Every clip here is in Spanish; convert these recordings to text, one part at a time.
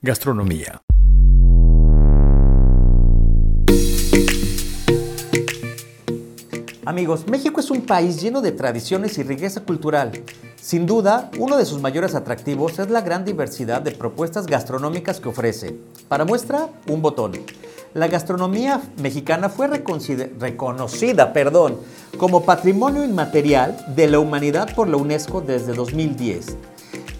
Gastronomía. Amigos, México es un país lleno de tradiciones y riqueza cultural. Sin duda, uno de sus mayores atractivos es la gran diversidad de propuestas gastronómicas que ofrece. Para muestra, un botón. La gastronomía mexicana fue reconocida perdón, como Patrimonio Inmaterial de la Humanidad por la UNESCO desde 2010.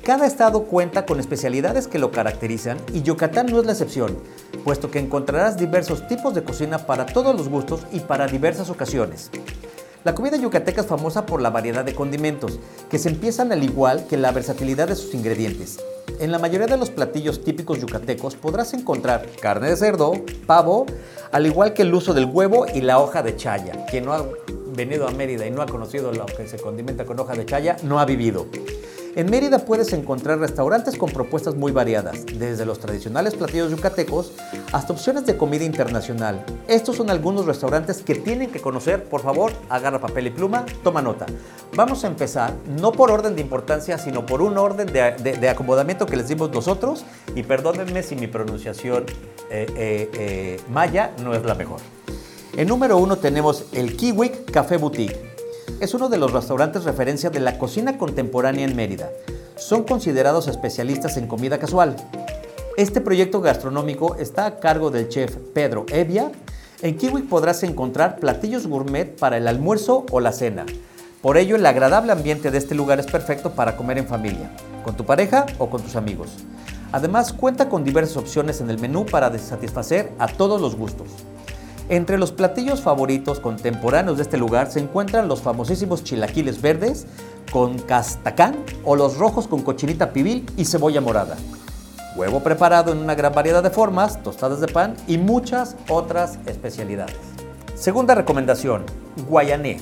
Cada estado cuenta con especialidades que lo caracterizan y Yucatán no es la excepción, puesto que encontrarás diversos tipos de cocina para todos los gustos y para diversas ocasiones. La comida yucateca es famosa por la variedad de condimentos, que se empiezan al igual que la versatilidad de sus ingredientes. En la mayoría de los platillos típicos yucatecos podrás encontrar carne de cerdo, pavo, al igual que el uso del huevo y la hoja de chaya. Quien no ha venido a Mérida y no ha conocido lo que se condimenta con hoja de chaya, no ha vivido. En Mérida puedes encontrar restaurantes con propuestas muy variadas, desde los tradicionales platillos yucatecos hasta opciones de comida internacional. Estos son algunos restaurantes que tienen que conocer. Por favor, agarra papel y pluma, toma nota. Vamos a empezar, no por orden de importancia, sino por un orden de, acomodamiento que les dimos nosotros. Y perdónenme si mi pronunciación eh, eh, eh, maya no es la mejor. En número uno tenemos el Kiwik Café Boutique es uno de los restaurantes referencia de la cocina contemporánea en Mérida. Son considerados especialistas en comida casual. Este proyecto gastronómico está a cargo del chef Pedro Evia. En Kiwi podrás encontrar platillos gourmet para el almuerzo o la cena. Por ello, el agradable ambiente de este lugar es perfecto para comer en familia, con tu pareja o con tus amigos. Además, cuenta con diversas opciones en el menú para satisfacer a todos los gustos. Entre los platillos favoritos contemporáneos de este lugar se encuentran los famosísimos chilaquiles verdes con castacán o los rojos con cochinita pibil y cebolla morada. Huevo preparado en una gran variedad de formas, tostadas de pan y muchas otras especialidades. Segunda recomendación, Guayané.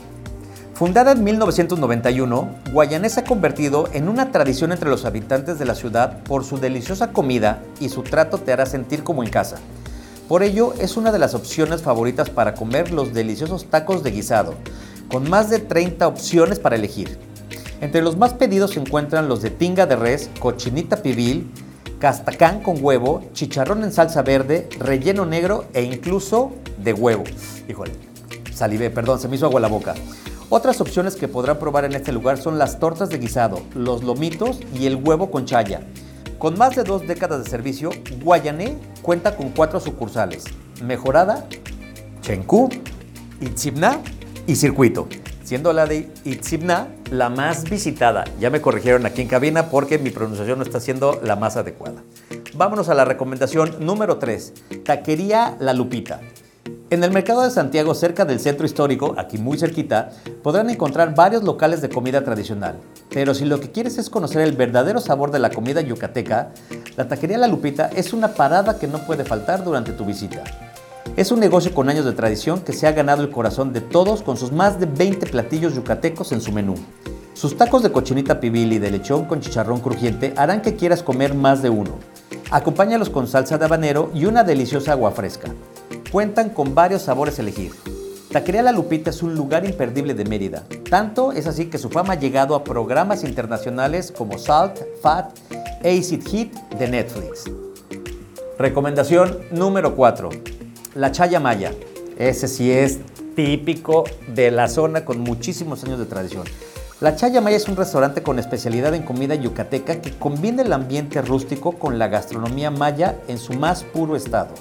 Fundada en 1991, Guayané se ha convertido en una tradición entre los habitantes de la ciudad por su deliciosa comida y su trato te hará sentir como en casa. Por ello, es una de las opciones favoritas para comer los deliciosos tacos de guisado, con más de 30 opciones para elegir. Entre los más pedidos se encuentran los de tinga de res, cochinita pibil, castacán con huevo, chicharrón en salsa verde, relleno negro e incluso de huevo. Híjole, salivé, perdón, se me hizo agua la boca. Otras opciones que podrán probar en este lugar son las tortas de guisado, los lomitos y el huevo con chaya. Con más de dos décadas de servicio, Guayané cuenta con cuatro sucursales, Mejorada, Chencú, Itzibna y Circuito, siendo la de Itzibna la más visitada. Ya me corrigieron aquí en cabina porque mi pronunciación no está siendo la más adecuada. Vámonos a la recomendación número 3, Taquería La Lupita. En el mercado de Santiago, cerca del centro histórico, aquí muy cerquita, podrán encontrar varios locales de comida tradicional. Pero si lo que quieres es conocer el verdadero sabor de la comida yucateca, la Taquería La Lupita es una parada que no puede faltar durante tu visita. Es un negocio con años de tradición que se ha ganado el corazón de todos con sus más de 20 platillos yucatecos en su menú. Sus tacos de cochinita pibil y de lechón con chicharrón crujiente harán que quieras comer más de uno. Acompáñalos con salsa de habanero y una deliciosa agua fresca. Cuentan con varios sabores a elegir. Taquería La Lupita es un lugar imperdible de Mérida. Tanto es así que su fama ha llegado a programas internacionales como Salt, Fat, Acid Heat de Netflix. Recomendación número 4. La Chaya Maya. Ese sí es típico de la zona con muchísimos años de tradición. La Chaya Maya es un restaurante con especialidad en comida yucateca que combina el ambiente rústico con la gastronomía maya en su más puro estado.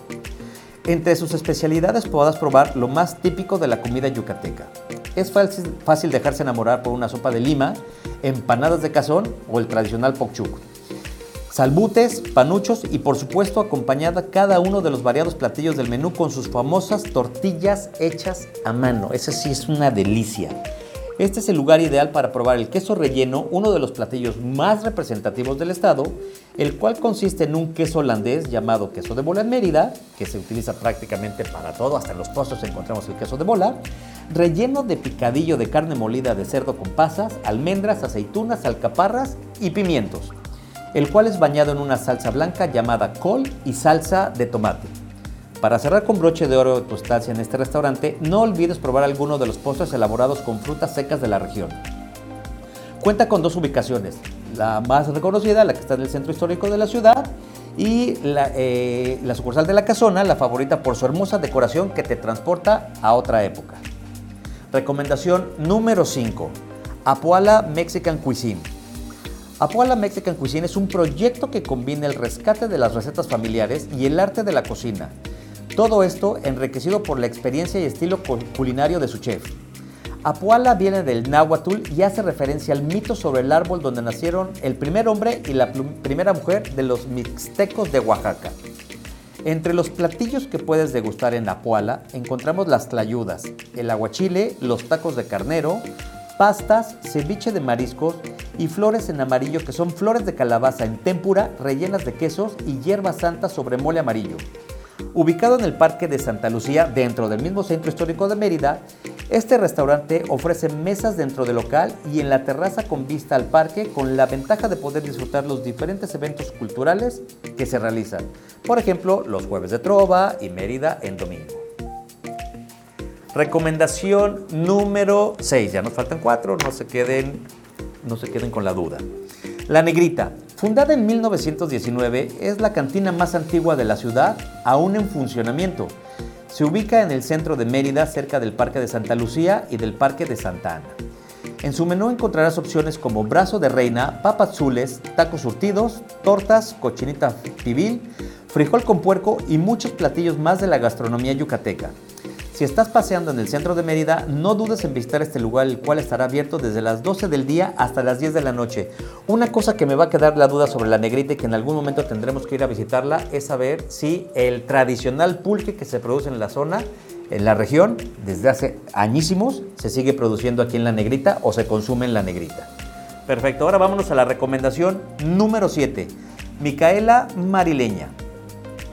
Entre sus especialidades podrás probar lo más típico de la comida yucateca. Es fácil dejarse enamorar por una sopa de lima, empanadas de cazón o el tradicional pokchuk. Salbutes, panuchos y por supuesto acompañada cada uno de los variados platillos del menú con sus famosas tortillas hechas a mano. Esa sí es una delicia. Este es el lugar ideal para probar el queso relleno, uno de los platillos más representativos del estado, el cual consiste en un queso holandés llamado queso de bola en Mérida, que se utiliza prácticamente para todo, hasta en los postres encontramos el queso de bola, relleno de picadillo de carne molida de cerdo con pasas, almendras, aceitunas, alcaparras y pimientos, el cual es bañado en una salsa blanca llamada col y salsa de tomate. Para cerrar con broche de oro tu estancia en este restaurante, no olvides probar alguno de los postres elaborados con frutas secas de la región. Cuenta con dos ubicaciones, la más reconocida, la que está en el centro histórico de la ciudad, y la, eh, sucursal de la Casona, la favorita por su hermosa decoración que te transporta a otra época. Recomendación número 5. Apuala Mexican Cuisine. Apuala Mexican Cuisine es un proyecto que combina el rescate de las recetas familiares y el arte de la cocina. Todo esto enriquecido por la experiencia y estilo culinario de su chef. Apuala viene del náhuatl y hace referencia al mito sobre el árbol donde nacieron el primer hombre y la primera mujer de los mixtecos de Oaxaca. Entre los platillos que puedes degustar en Apuala encontramos las tlayudas, el aguachile, los tacos de carnero, pastas, ceviche de mariscos y flores en amarillo que son flores de calabaza en témpura rellenas de quesos y hierba santa sobre mole amarillo. Ubicado en el Parque de Santa Lucía, dentro del mismo centro histórico de Mérida, este restaurante ofrece mesas dentro del local y en la terraza con vista al parque con la ventaja de poder disfrutar los diferentes eventos culturales que se realizan. Por ejemplo, los jueves de trova y Mérida en domingo. Recomendación número 6. Ya nos faltan cuatro, no se queden, no se queden con la duda. La Negrita, fundada en 1919, es la cantina más antigua de la ciudad, aún en funcionamiento. Se ubica en el centro de Mérida, cerca del Parque de Santa Lucía y del Parque de Santa Ana. En su menú encontrarás opciones como brazo de reina, papas azules, tacos surtidos, tortas, cochinita pibil, frijol con puerco y muchos platillos más de la gastronomía yucateca. Si estás paseando en el centro de Mérida, no dudes en visitar este lugar, el cual estará abierto desde las 12 del día hasta las 10 de la noche. Una cosa que me va a quedar la duda sobre la negrita y que en algún momento tendremos que ir a visitarla es saber si el tradicional pulque que se produce en la zona, en la región, desde hace añísimos, se sigue produciendo aquí en la negrita o se consume en la negrita. Perfecto, ahora vámonos a la recomendación número 7. Micaela Marileña.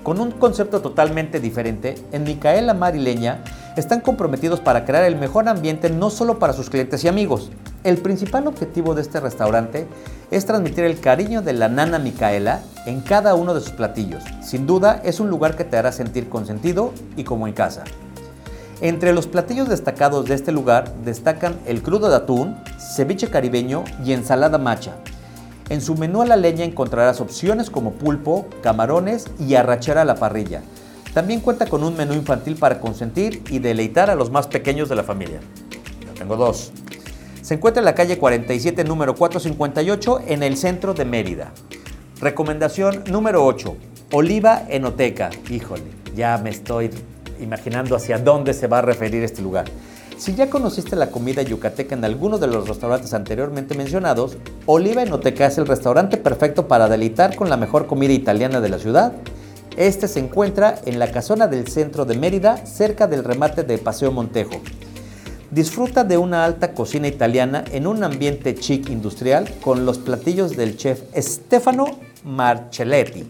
Con un concepto totalmente diferente, en Micaela Marileña están comprometidos para crear el mejor ambiente no solo para sus clientes y amigos. El principal objetivo de este restaurante es transmitir el cariño de la nana Micaela en cada uno de sus platillos. Sin duda es un lugar que te hará sentir consentido y como en casa. Entre los platillos destacados de este lugar destacan el crudo de atún, ceviche caribeño y ensalada macha. En su menú a la leña encontrarás opciones como pulpo, camarones y arrachera a la parrilla. También cuenta con un menú infantil para consentir y deleitar a los más pequeños de la familia. Yo tengo dos. Se encuentra en la calle 47, número 458, en el centro de Mérida. Recomendación número 8. Oliva Enoteca. Híjole, ya me estoy imaginando hacia dónde se va a referir este lugar. Si ya conociste la comida yucateca en alguno de los restaurantes anteriormente mencionados, Oliva Enoteca es el restaurante perfecto para deleitar con la mejor comida italiana de la ciudad. Este se encuentra en la casona del centro de Mérida, cerca del remate de Paseo Montejo. Disfruta de una alta cocina italiana en un ambiente chic industrial con los platillos del chef Stefano Marcelletti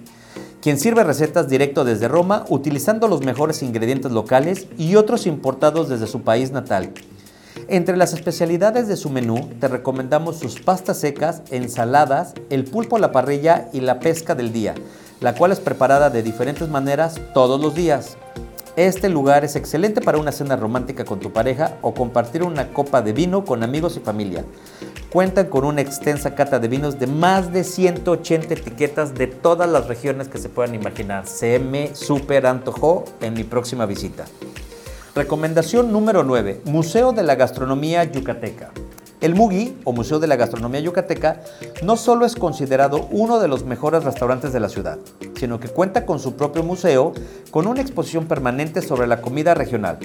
quien sirve recetas directo desde Roma utilizando los mejores ingredientes locales y otros importados desde su país natal. Entre las especialidades de su menú te recomendamos sus pastas secas, ensaladas, el pulpo a la parrilla y la pesca del día, la cual es preparada de diferentes maneras todos los días. Este lugar es excelente para una cena romántica con tu pareja o compartir una copa de vino con amigos y familia. Cuentan con una extensa cata de vinos de más de 180 etiquetas de todas las regiones que se puedan imaginar. Se me super antojó en mi próxima visita. Recomendación número 9. Museo de la Gastronomía Yucateca. El Mugi, o Museo de la Gastronomía Yucateca, no solo es considerado uno de los mejores restaurantes de la ciudad, sino que cuenta con su propio museo con una exposición permanente sobre la comida regional.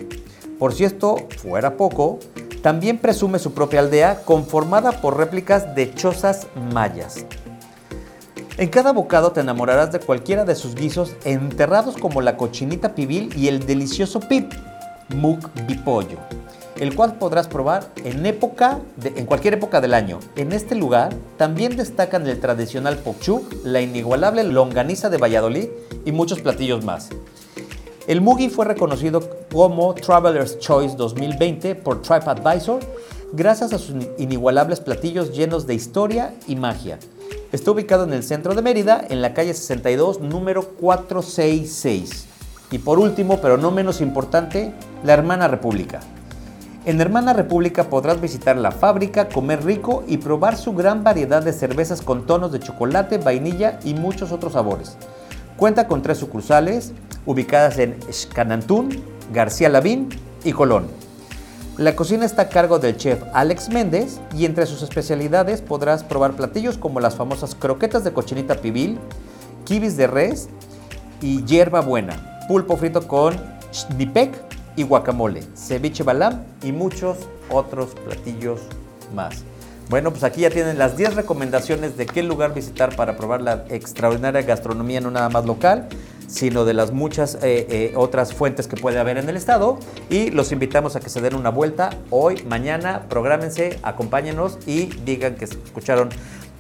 Por si esto fuera poco, también presume su propia aldea conformada por réplicas de chozas mayas. En cada bocado te enamorarás de cualquiera de sus guisos enterrados como la cochinita pibil y el delicioso pip, muk bipollo el cual podrás probar en, época en cualquier época del año. En este lugar también destacan el tradicional pokchuk, la inigualable longaniza de Valladolid y muchos platillos más. El Mugi fue reconocido como Traveler's Choice 2020 por TripAdvisor gracias a sus inigualables platillos llenos de historia y magia. Está ubicado en el centro de Mérida, en la calle 62, número 466. Y por último, pero no menos importante, la Hermana República. En Hermana República podrás visitar la fábrica, comer rico y probar su gran variedad de cervezas con tonos de chocolate, vainilla y muchos otros sabores. Cuenta con tres sucursales ubicadas en Xcanantún, García Lavín y Colón. La cocina está a cargo del chef Alex Méndez y entre sus especialidades podrás probar platillos como las famosas croquetas de cochinita pibil, kibis de res y hierba buena, pulpo frito con nipec y guacamole, ceviche balam y muchos otros platillos más. Bueno, pues aquí ya tienen las 10 recomendaciones de qué lugar visitar para probar la extraordinaria gastronomía no nada más local, sino de las muchas eh, eh, otras fuentes que puede haber en el estado. Y los invitamos a que se den una vuelta hoy, mañana, prográmense, acompáñenos y digan que escucharon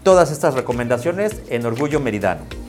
todas estas recomendaciones en Orgullo Meridano.